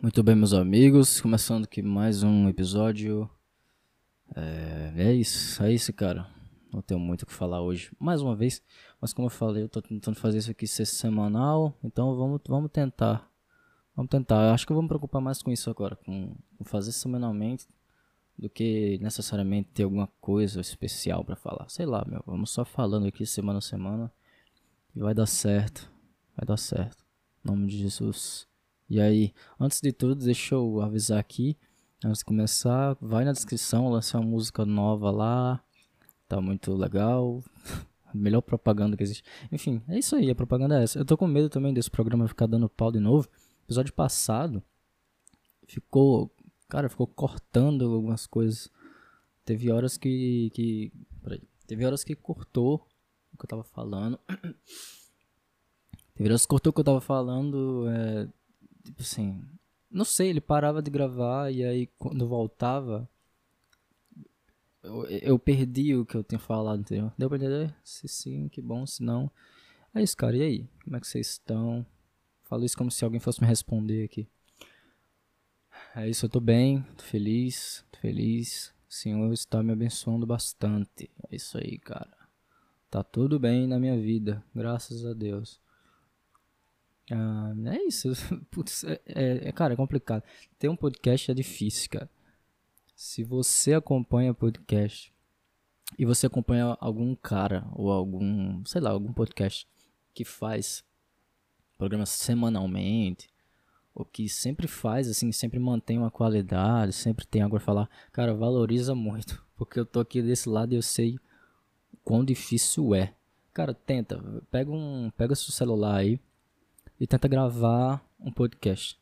Muito bem, meus amigos, começando aqui mais um episódio. É, é isso, é isso, cara. Não tenho muito o que falar hoje, mais uma vez. Mas como eu falei, eu tô tentando fazer isso aqui ser semanal, então vamos, vamos tentar. Vamos tentar. Eu acho que eu vou me preocupar mais com isso agora, com, fazer semanalmente, do que necessariamente ter alguma coisa especial para falar. Sei lá, meu, vamos só falando aqui semana a semana e vai dar certo. Vai dar certo. Em nome de Jesus. E aí, antes de tudo, deixa eu avisar aqui, antes de começar, vai na descrição, lancei uma música nova lá, tá muito legal, melhor propaganda que existe. Enfim, é isso aí, a propaganda é essa. Eu tô com medo também desse programa ficar dando pau de novo. episódio passado ficou, cara, ficou cortando algumas coisas. Teve horas que, que, peraí, teve horas que cortou o que eu tava falando. Teve horas que cortou o que eu tava falando, é, tipo assim, não sei, ele parava de gravar e aí quando voltava, eu, eu perdi o que eu tinha falado, entendeu? Deu pra entender? Se sim, que bom, se não. É isso, cara, e aí? Como é que vocês estão? Falo isso como se alguém fosse me responder aqui. É isso, eu tô bem, tô feliz, tô feliz. O Senhor está me abençoando bastante. É isso aí, cara. Tá tudo bem na minha vida, graças a Deus. Ah, é isso. Putz, é, é, é, cara, é complicado. Ter um podcast é difícil, cara. Se você acompanha podcast e você acompanha algum cara ou algum, sei lá, algum podcast que faz programa semanalmente ou que sempre faz assim, sempre mantém uma qualidade, sempre tem algo a falar, cara, valoriza muito, porque eu tô aqui desse lado e eu sei quão difícil é. Cara, tenta, pega um, pega seu celular aí, e tenta gravar um podcast.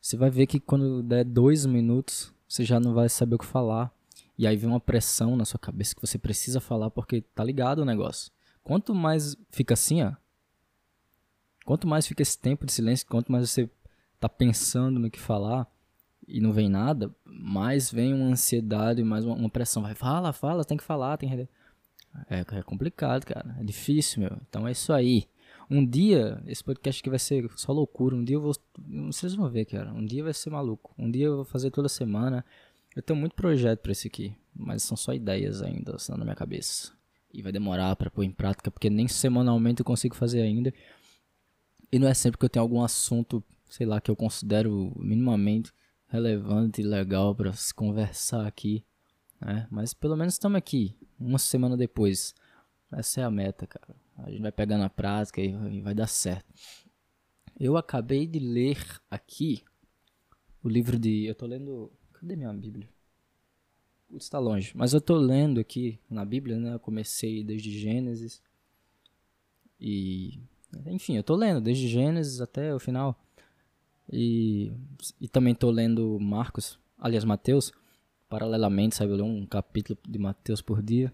Você vai ver que quando der dois minutos, você já não vai saber o que falar. E aí vem uma pressão na sua cabeça que você precisa falar porque tá ligado o negócio. Quanto mais fica assim, ó. Quanto mais fica esse tempo de silêncio, quanto mais você tá pensando no que falar e não vem nada, mais vem uma ansiedade, mais uma, uma pressão. Vai, fala, fala, tem que falar, tem que. É, é complicado, cara. É difícil, meu. Então é isso aí. Um dia, esse podcast aqui vai ser só loucura. Um dia eu vou. Vocês vão ver, cara. Um dia vai ser maluco. Um dia eu vou fazer toda semana. Eu tenho muito projeto para esse aqui. Mas são só ideias ainda, assim, na minha cabeça. E vai demorar para pôr em prática, porque nem semanalmente eu consigo fazer ainda. E não é sempre que eu tenho algum assunto, sei lá, que eu considero minimamente relevante e legal para se conversar aqui. Né? Mas pelo menos estamos aqui, uma semana depois. Essa é a meta, cara. A gente vai pegar na prática e vai dar certo. Eu acabei de ler aqui o livro de. Eu tô lendo. Cadê minha Bíblia? Putz, tá longe. Mas eu tô lendo aqui na Bíblia, né? Eu comecei desde Gênesis. E. Enfim, eu tô lendo desde Gênesis até o final. E, e também tô lendo Marcos, aliás, Mateus, paralelamente, sabe? Eu leio um capítulo de Mateus por dia.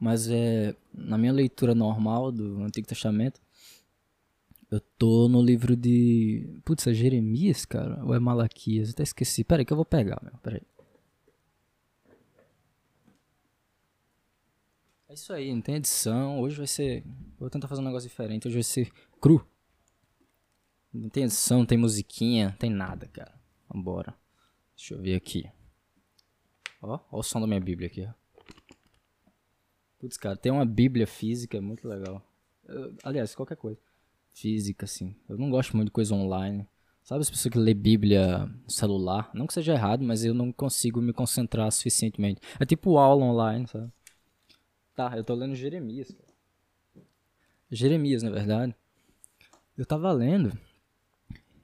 Mas é na minha leitura normal do Antigo Testamento, eu tô no livro de. Putz, é Jeremias, cara? Ou é Malaquias? Até esqueci. Pera aí que eu vou pegar, meu. Pera aí. É isso aí, não tem edição. Hoje vai ser. Vou tentar fazer um negócio diferente. Hoje vai ser cru. Não tem edição, não tem musiquinha, não tem nada, cara. Vambora. Deixa eu ver aqui. Ó, ó o som da minha Bíblia aqui, ó. Putz, cara, tem uma bíblia física muito legal. Aliás, qualquer coisa. Física, assim. Eu não gosto muito de coisa online. Sabe as pessoas que lê bíblia no celular? Não que seja errado, mas eu não consigo me concentrar suficientemente. É tipo aula online, sabe? Tá, eu tô lendo Jeremias, cara. Jeremias, na verdade. Eu tava lendo.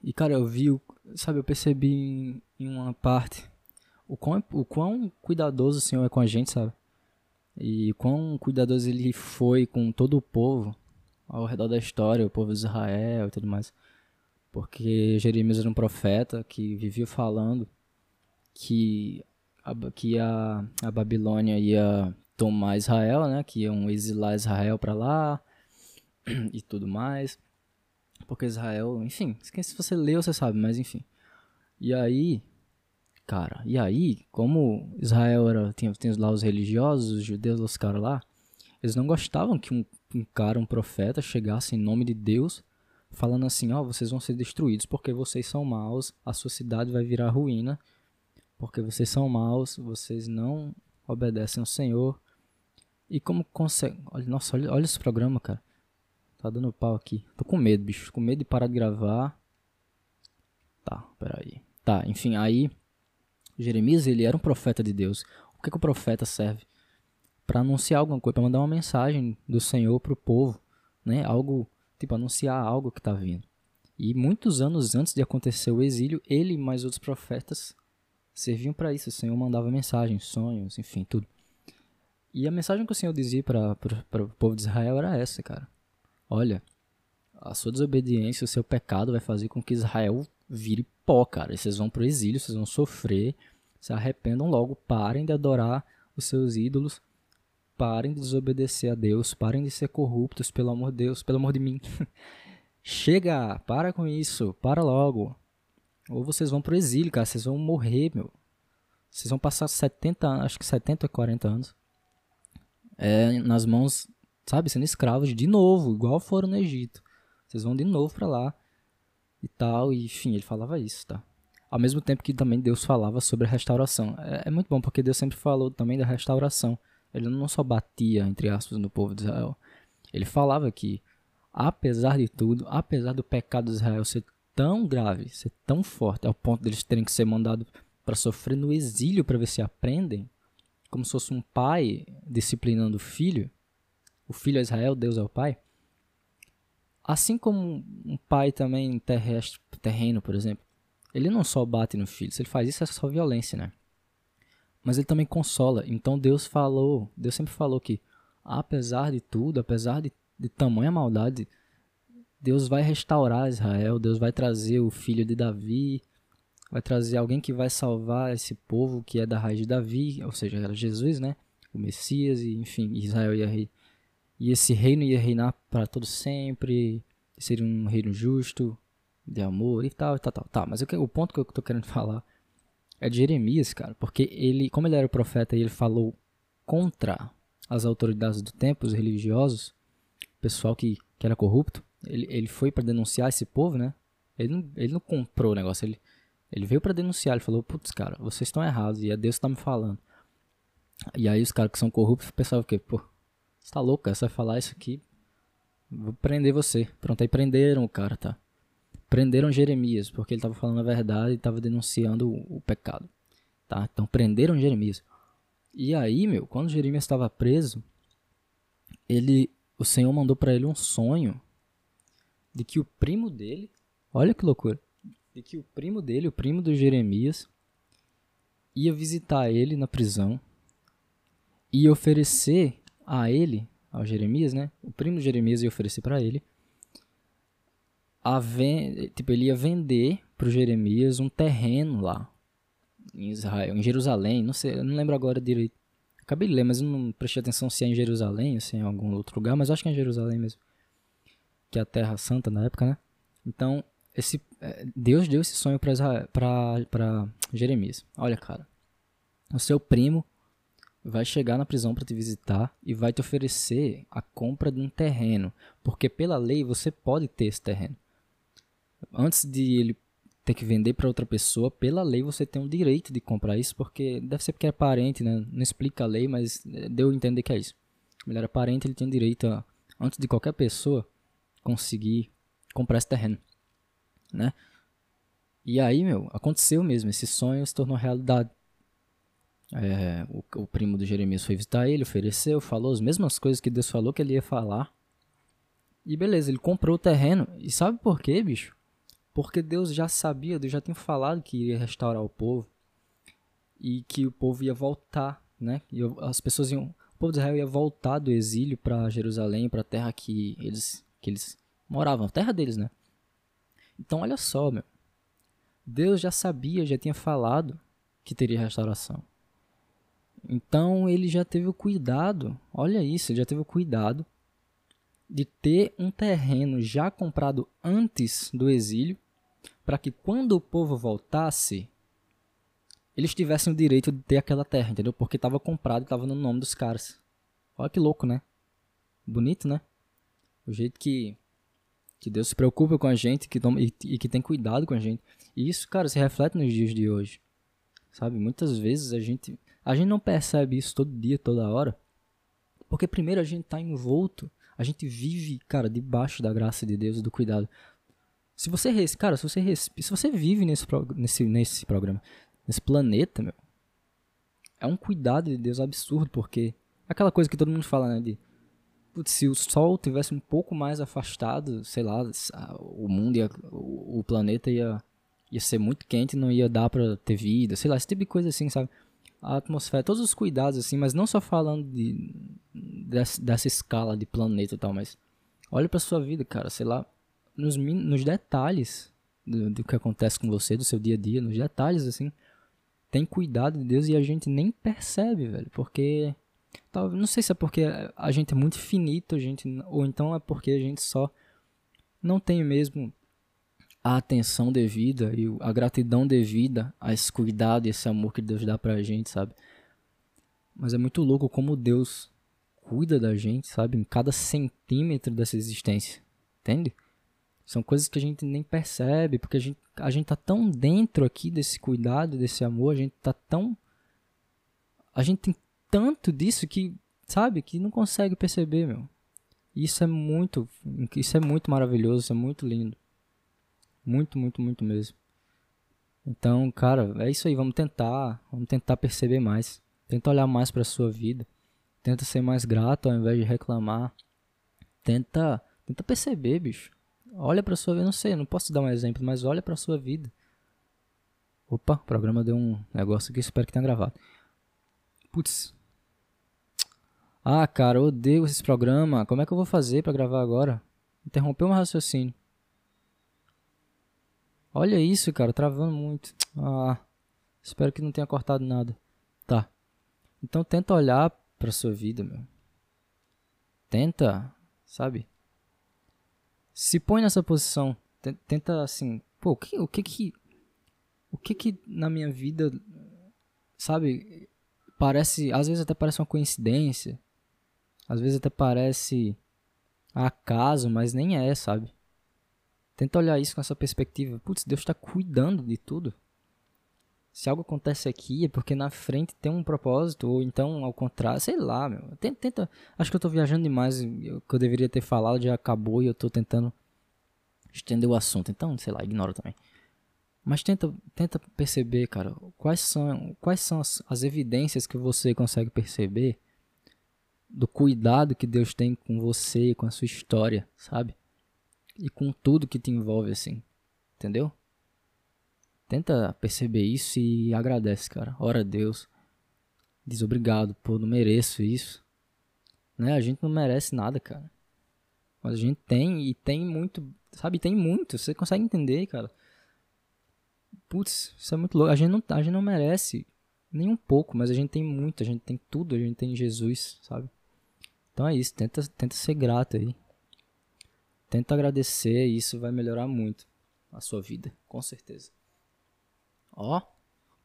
E, cara, eu vi, sabe, eu percebi em, em uma parte o quão, o quão cuidadoso o Senhor é com a gente, sabe? E quão cuidadoso ele foi com todo o povo ao redor da história, o povo de Israel e tudo mais. Porque Jeremias era um profeta que vivia falando que a, que a, a Babilônia ia tomar Israel, né? Que iam exilar Israel para lá e tudo mais. Porque Israel, enfim, se você leu, você sabe, mas enfim. E aí, cara. E aí, como Israel era, tinha, tinha lá os religiosos, os judeus, os caras lá, eles não gostavam que um, um cara, um profeta, chegasse em nome de Deus falando assim, ó, oh, vocês vão ser destruídos porque vocês são maus, a sua cidade vai virar ruína, porque vocês são maus, vocês não obedecem ao Senhor. E como consegue. Nossa, olha, olha esse programa, cara. Tá dando pau aqui. Tô com medo, bicho. Com medo de parar de gravar. Tá, peraí. Tá, enfim, aí. Jeremias, ele era um profeta de Deus. O que, que o profeta serve? Para anunciar alguma coisa, para mandar uma mensagem do Senhor pro povo, né? Algo, tipo, anunciar algo que tá vindo. E muitos anos antes de acontecer o exílio, ele e mais outros profetas serviam para isso. O Senhor mandava mensagens, sonhos, enfim, tudo. E a mensagem que o Senhor dizia para o povo de Israel era essa, cara. Olha, a sua desobediência, o seu pecado vai fazer com que Israel vire pó, cara. E vocês vão pro exílio, vocês vão sofrer, se arrependam logo, parem de adorar os seus ídolos, parem de desobedecer a Deus, parem de ser corruptos, pelo amor de Deus, pelo amor de mim. Chega, para com isso, para logo. Ou vocês vão pro exílio, cara, vocês vão morrer, meu. Vocês vão passar 70 anos, acho que 70 ou 40 anos. É, nas mãos, sabe, sendo escravos de novo, igual foram no Egito. Vocês vão de novo para lá e tal, e enfim, ele falava isso, tá? Ao mesmo tempo que também Deus falava sobre a restauração. É, é muito bom, porque Deus sempre falou também da restauração. Ele não só batia, entre aspas, no povo de Israel. Ele falava que, apesar de tudo, apesar do pecado de Israel ser tão grave, ser tão forte, ao ponto deles terem que ser mandados para sofrer no exílio para ver se aprendem, como se fosse um pai disciplinando o filho, o filho é Israel, Deus é o pai. Assim como um pai também terrestre, terreno, por exemplo, ele não só bate no filho, se ele faz isso é só violência, né? Mas ele também consola. Então Deus falou, Deus sempre falou que apesar de tudo, apesar de, de tamanha maldade, Deus vai restaurar Israel, Deus vai trazer o filho de Davi, vai trazer alguém que vai salvar esse povo que é da raiz de Davi, ou seja, era Jesus, né? O Messias, e enfim, Israel ia. E esse reino ia reinar para todo sempre, seria um reino justo, de amor e tal, e tal, tal. Tá, mas que, o ponto que eu tô querendo falar é de Jeremias, cara, porque ele, como ele era profeta e ele falou contra as autoridades do tempo, os religiosos, o pessoal que, que era corrupto, ele, ele foi para denunciar esse povo, né? Ele não, ele não comprou o negócio, ele, ele veio para denunciar, ele falou, putz, cara, vocês estão errados e é Deus que tá me falando. E aí os caras que são corruptos pensavam o quê? Pô, você tá louco, cara, você vai falar isso aqui, vou prender você. Pronto, aí prenderam o cara, tá? Prenderam Jeremias, porque ele tava falando a verdade e tava denunciando o, o pecado, tá? Então prenderam Jeremias. E aí, meu, quando Jeremias estava preso, ele, o Senhor mandou para ele um sonho de que o primo dele, olha que loucura, de que o primo dele, o primo do Jeremias, ia visitar ele na prisão e oferecer a ele, ao Jeremias, né? O primo do Jeremias ia oferecer para ele a ven tipo ele ia vender pro Jeremias um terreno lá em Israel, em Jerusalém, não sei, eu não lembro agora direito. Acabei de ler, mas eu não prestei atenção se é em Jerusalém ou se é em algum outro lugar, mas acho que é em Jerusalém mesmo que é a Terra Santa na época, né? Então, esse, é, Deus deu esse sonho para Jeremias. Olha, cara, o seu primo vai chegar na prisão para te visitar e vai te oferecer a compra de um terreno, porque pela lei você pode ter esse terreno. Antes de ele ter que vender para outra pessoa, pela lei você tem o direito de comprar isso, porque deve ser porque é parente, né? Não explica a lei, mas deu a entender que é isso. Ele era parente, ele tem direito a, antes de qualquer pessoa conseguir comprar esse terreno, né? E aí, meu, aconteceu mesmo, esse sonho se tornou realidade. É, o, o, primo do Jeremias foi visitar ele, ofereceu, falou as mesmas coisas que Deus falou que ele ia falar. E beleza, ele comprou o terreno. E sabe por quê, bicho? Porque Deus já sabia, Deus já tinha falado que iria restaurar o povo. E que o povo ia voltar, né? E as pessoas iam. O povo de Israel ia voltar do exílio para Jerusalém, para a terra que eles que eles moravam, a terra deles, né? Então olha só, meu. Deus já sabia, já tinha falado que teria restauração. Então ele já teve o cuidado, olha isso, ele já teve o cuidado de ter um terreno já comprado antes do exílio, para que quando o povo voltasse, eles tivessem o direito de ter aquela terra, entendeu? Porque estava comprado e estava no nome dos caras. Olha que louco, né? Bonito, né? O jeito que Que Deus se preocupa com a gente que toma, e, e que tem cuidado com a gente. E isso, cara, se reflete nos dias de hoje. Sabe? Muitas vezes a gente, a gente não percebe isso todo dia, toda hora. Porque primeiro a gente tá envolto, a gente vive, cara, debaixo da graça de Deus do cuidado. Se você, cara, se você, se você vive nesse, nesse, nesse programa, nesse planeta, meu, é um cuidado de Deus absurdo, porque aquela coisa que todo mundo fala, né, de se o Sol tivesse um pouco mais afastado, sei lá, o mundo ia, o, o planeta ia ia ser muito quente, não ia dar para ter vida, sei lá, esse tipo de coisa assim, sabe? A atmosfera, todos os cuidados assim, mas não só falando de dessa, dessa escala de planeta e tal, mas olha para sua vida, cara, sei lá, nos, nos detalhes do, do que acontece com você, do seu dia a dia, nos detalhes assim, tem cuidado de Deus e a gente nem percebe, velho, porque não sei se é porque a gente é muito finito, a gente ou então é porque a gente só não tem mesmo a atenção devida e a gratidão devida a esse cuidado e esse amor que Deus dá pra gente, sabe? Mas é muito louco como Deus cuida da gente, sabe? Em cada centímetro dessa existência, entende? São coisas que a gente nem percebe, porque a gente, a gente tá tão dentro aqui desse cuidado, desse amor, a gente tá tão. A gente tem tanto disso que, sabe, que não consegue perceber, meu. Isso é muito. Isso é muito maravilhoso, isso é muito lindo. Muito, muito, muito mesmo. Então, cara, é isso aí. Vamos tentar. Vamos tentar perceber mais. Tenta olhar mais para sua vida. Tenta ser mais grato ao invés de reclamar. Tenta, tenta perceber, bicho. Olha para sua vida, não sei, não posso dar um exemplo, mas olha para sua vida. Opa, o programa deu um negócio aqui, espero que tenha gravado. Putz. Ah, cara, eu odeio esse programa. Como é que eu vou fazer para gravar agora? Interrompeu meu raciocínio. Olha isso, cara, travando muito. Ah, espero que não tenha cortado nada. Tá. Então tenta olhar pra sua vida, meu. Tenta, sabe? Se põe nessa posição. Tenta assim, pô, o que o que que o que que na minha vida, sabe, parece, às vezes até parece uma coincidência. Às vezes até parece acaso, mas nem é, sabe? Tenta olhar isso com essa perspectiva. Putz, Deus está cuidando de tudo. Se algo acontece aqui é porque na frente tem um propósito, ou então ao contrário, sei lá, meu. Tenta, tenta acho que eu estou viajando demais. O que eu deveria ter falado já acabou e eu estou tentando estender o assunto. Então, sei lá, ignora também. Mas tenta, tenta perceber, cara, quais são, quais são as, as evidências que você consegue perceber do cuidado que Deus tem com você, com a sua história, sabe? E com tudo que te envolve assim. Entendeu? Tenta perceber isso e agradece, cara. Ora a Deus. Diz obrigado, pô, não mereço isso. Né? A gente não merece nada, cara. Mas a gente tem e tem muito, sabe? Tem muito. Você consegue entender, cara? Putz, isso é muito louco. A gente não, a gente não merece nem um pouco, mas a gente tem muito, a gente tem tudo, a gente tem Jesus, sabe? Então é isso, tenta, tenta ser grato aí. Tenta agradecer e isso vai melhorar muito a sua vida, com certeza. Ó,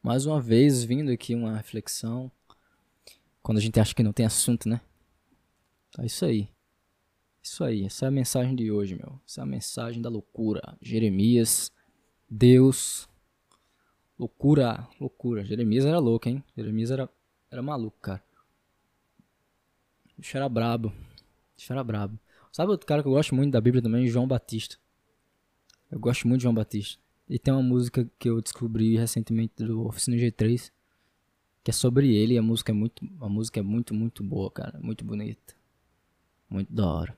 mais uma vez vindo aqui uma reflexão. Quando a gente acha que não tem assunto, né? É isso aí. Isso aí, essa é a mensagem de hoje, meu. Essa é a mensagem da loucura. Jeremias, Deus. Loucura, loucura. Jeremias era louco, hein? Jeremias era, era maluco, cara. O era brabo. O era brabo. Sabe outro cara que eu gosto muito da Bíblia também? João Batista. Eu gosto muito de João Batista. E tem uma música que eu descobri recentemente do Oficina G3, que é sobre ele, e a música é muito, a música é muito, muito boa, cara, muito bonita. Muito da hora.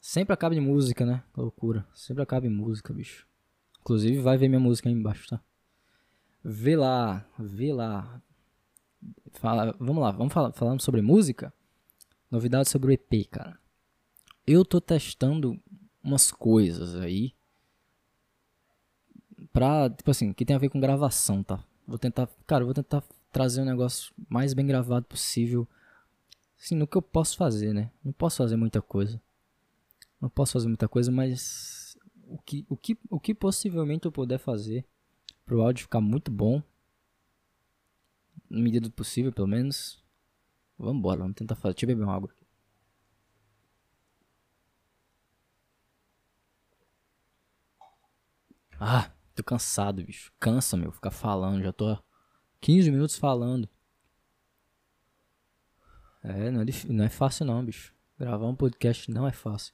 Sempre acaba em música, né? loucura. Sempre acaba em música, bicho. Inclusive vai ver minha música aí embaixo, tá? Vê lá, vê lá. Fala, vamos lá, vamos falar falando sobre música. Novidades sobre o EP, cara. Eu tô testando umas coisas aí. Pra, tipo assim, que tem a ver com gravação, tá? Vou tentar, cara, vou tentar trazer um negócio mais bem gravado possível. Assim, no que eu posso fazer, né? Não posso fazer muita coisa. Não posso fazer muita coisa, mas o que, o que, o que possivelmente eu puder fazer pro áudio ficar muito bom, na medida do possível, pelo menos, Vambora, vamos tentar fazer. Deixa eu beber uma água. Ah, tô cansado, bicho. Cansa, meu, ficar falando. Já tô 15 minutos falando. É, não é, não é fácil não, bicho. Gravar um podcast não é fácil.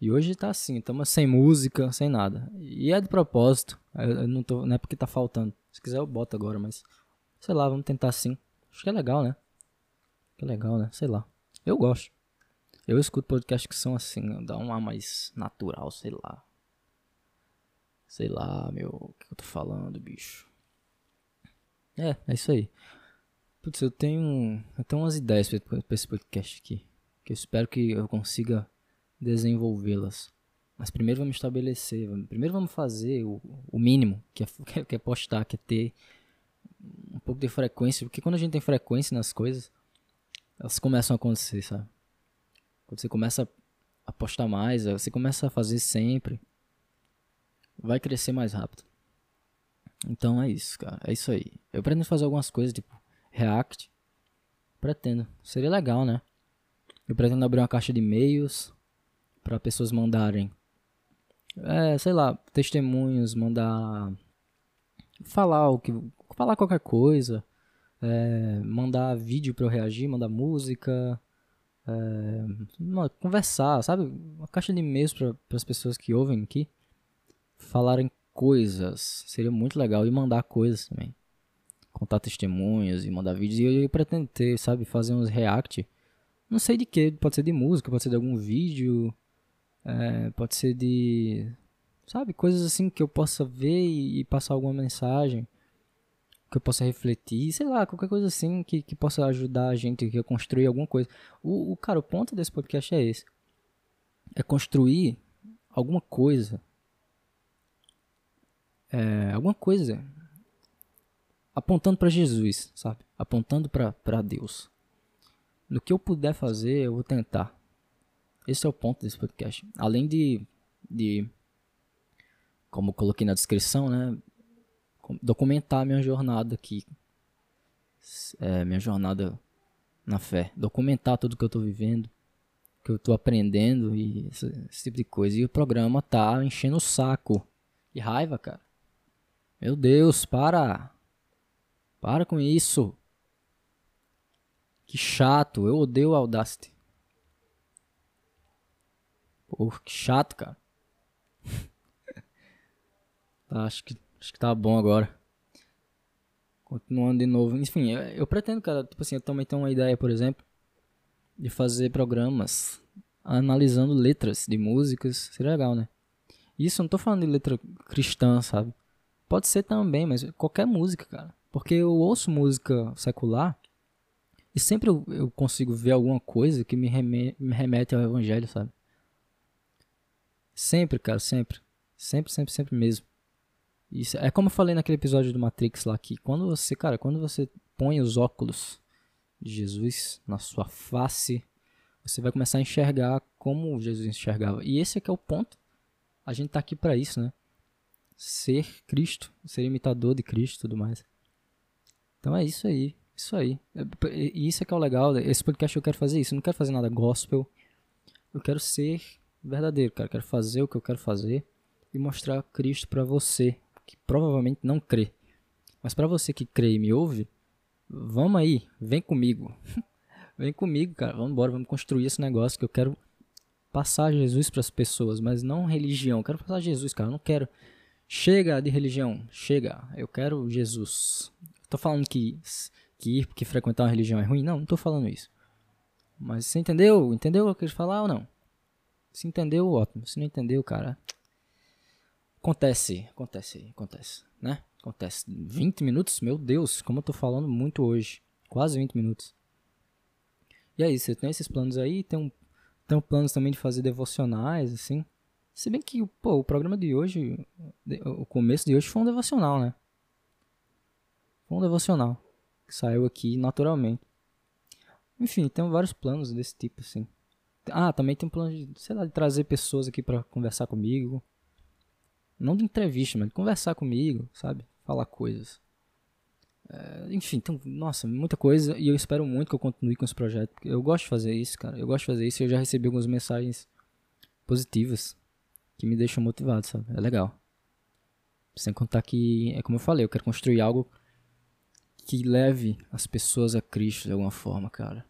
E hoje tá assim, estamos sem música, sem nada. E é de propósito. Eu não, tô, não é porque tá faltando. Se quiser eu boto agora, mas. Sei lá, vamos tentar assim. Acho que é legal, né? Que legal, né? Sei lá. Eu gosto. Eu escuto podcasts que são assim, dá um ar mais natural, sei lá. Sei lá, meu, o que eu tô falando, bicho. É, é isso aí. Putz, eu tenho, tenho umas ideias pra, pra esse podcast aqui. Que eu espero que eu consiga desenvolvê-las. Mas primeiro vamos estabelecer, primeiro vamos fazer o, o mínimo, que é, que é postar, que é ter um pouco de frequência. Porque quando a gente tem frequência nas coisas, elas começam a acontecer, sabe? Quando você começa a postar mais, você começa a fazer sempre, vai crescer mais rápido. Então é isso, cara. É isso aí. Eu pretendo fazer algumas coisas, tipo React. Pretendo. Seria legal, né? Eu pretendo abrir uma caixa de e-mails para pessoas mandarem, é, sei lá, testemunhos, mandar falar o que, falar qualquer coisa, é, mandar vídeo para eu reagir, mandar música, é, conversar, sabe? Uma caixa de e-mails para as pessoas que ouvem aqui falarem coisas. Seria muito legal. E mandar coisas também. Contar testemunhos e mandar vídeos. E eu, eu pretendo ter, sabe? Fazer uns react. Não sei de que. Pode ser de música, pode ser de algum vídeo. É, pode ser de. Sabe? Coisas assim que eu possa ver e, e passar alguma mensagem que eu possa refletir, sei lá, qualquer coisa assim que, que possa ajudar a gente a construir alguma coisa. O, o cara, o ponto desse podcast é esse. É construir alguma coisa. É, alguma coisa apontando para Jesus, sabe? Apontando para Deus. No que eu puder fazer, eu vou tentar. Esse é o ponto desse podcast. Além de, de como coloquei na descrição, né? Documentar minha jornada aqui. É, minha jornada na fé. Documentar tudo que eu tô vivendo, que eu tô aprendendo e esse, esse tipo de coisa. E o programa tá enchendo o saco. Que raiva, cara. Meu Deus, para! Para com isso! Que chato, eu odeio Audacity. Pô, que chato, cara. tá, acho que Acho que tá bom agora. Continuando de novo. Enfim, eu, eu, pretendo, cara, tipo assim, eu também tenho uma ideia, por exemplo, de fazer programas analisando letras de músicas. Seria legal, né? Isso, eu não tô falando de letra cristã, sabe? Pode ser também, mas qualquer música, cara. Porque eu ouço música secular e sempre eu, eu consigo ver alguma coisa que me remete, me remete ao evangelho, sabe? Sempre, cara, sempre. Sempre, sempre, sempre mesmo. Isso, é como eu falei naquele episódio do Matrix lá, que quando você, cara, quando você põe os óculos de Jesus na sua face, você vai começar a enxergar como Jesus enxergava. E esse é que é o ponto. A gente tá aqui para isso, né? Ser Cristo, ser imitador de Cristo e tudo mais. Então é isso aí, isso aí. E isso é que é o legal, esse podcast eu quero fazer isso, eu não quero fazer nada gospel. Eu quero ser verdadeiro, cara, eu quero fazer o que eu quero fazer e mostrar Cristo para você, que provavelmente não crê. Mas para você que crê e me ouve, vamos aí, vem comigo. vem comigo, cara, vamos embora, vamos construir esse negócio que eu quero passar Jesus para as pessoas, mas não religião. Eu quero passar Jesus, cara, eu não quero chega de religião, chega. Eu quero Jesus. tô falando que que ir que frequentar uma religião é ruim, não, não tô falando isso. Mas você entendeu? Entendeu o que eu quis falar ou não? Se entendeu, ótimo. Se não entendeu, cara, Acontece, acontece, acontece, né? Acontece. 20 minutos? Meu Deus, como eu tô falando muito hoje. Quase 20 minutos. E aí, você tem esses planos aí, tem, um, tem um planos também de fazer devocionais, assim. Se bem que, pô, o programa de hoje, o começo de hoje foi um devocional, né? Foi um devocional. Que saiu aqui naturalmente. Enfim, tem vários planos desse tipo, assim. Ah, também tem um plano de, sei lá, de trazer pessoas aqui para conversar comigo. Não de entrevista, mas de conversar comigo, sabe? Falar coisas. É, enfim, tem, nossa, muita coisa. E eu espero muito que eu continue com esse projeto. Eu gosto de fazer isso, cara. Eu gosto de fazer isso e eu já recebi algumas mensagens positivas que me deixam motivado, sabe? É legal. Sem contar que, é como eu falei, eu quero construir algo que leve as pessoas a Cristo de alguma forma, cara.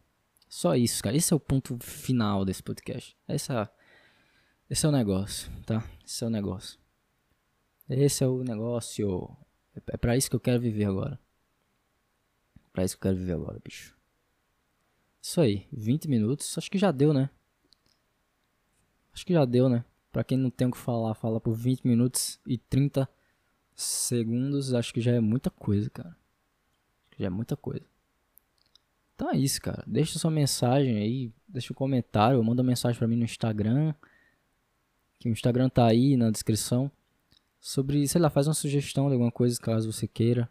Só isso, cara. Esse é o ponto final desse podcast. Essa, esse é o negócio, tá? Esse é o negócio. Esse é o negócio. É pra isso que eu quero viver agora. Pra isso que eu quero viver agora, bicho. Isso aí, 20 minutos. Acho que já deu, né? Acho que já deu, né? Pra quem não tem o que falar, fala por 20 minutos e 30 segundos. Acho que já é muita coisa, cara. Já é muita coisa. Então é isso, cara. Deixa sua mensagem aí, deixa um comentário, manda mensagem para mim no Instagram. Que o Instagram tá aí na descrição. Sobre, sei lá, faz uma sugestão de alguma coisa caso você queira.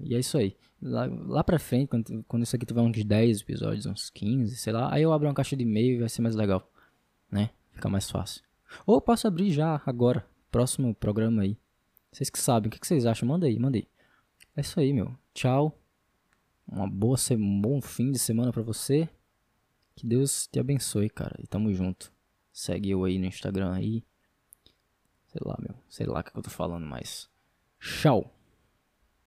E é isso aí. Lá, lá pra frente, quando, quando isso aqui tiver uns 10 episódios, uns 15, sei lá, aí eu abro uma caixa de e-mail e vai ser mais legal. Né? Fica mais fácil. Ou posso abrir já, agora. Próximo programa aí. Vocês que sabem, o que vocês acham? Manda aí, manda aí. É isso aí, meu. Tchau. Uma boa um bom fim de semana para você. Que Deus te abençoe, cara. E tamo junto. Segue eu aí no Instagram aí. Sei lá, meu. Sei lá o que eu tô falando, mas. Tchau.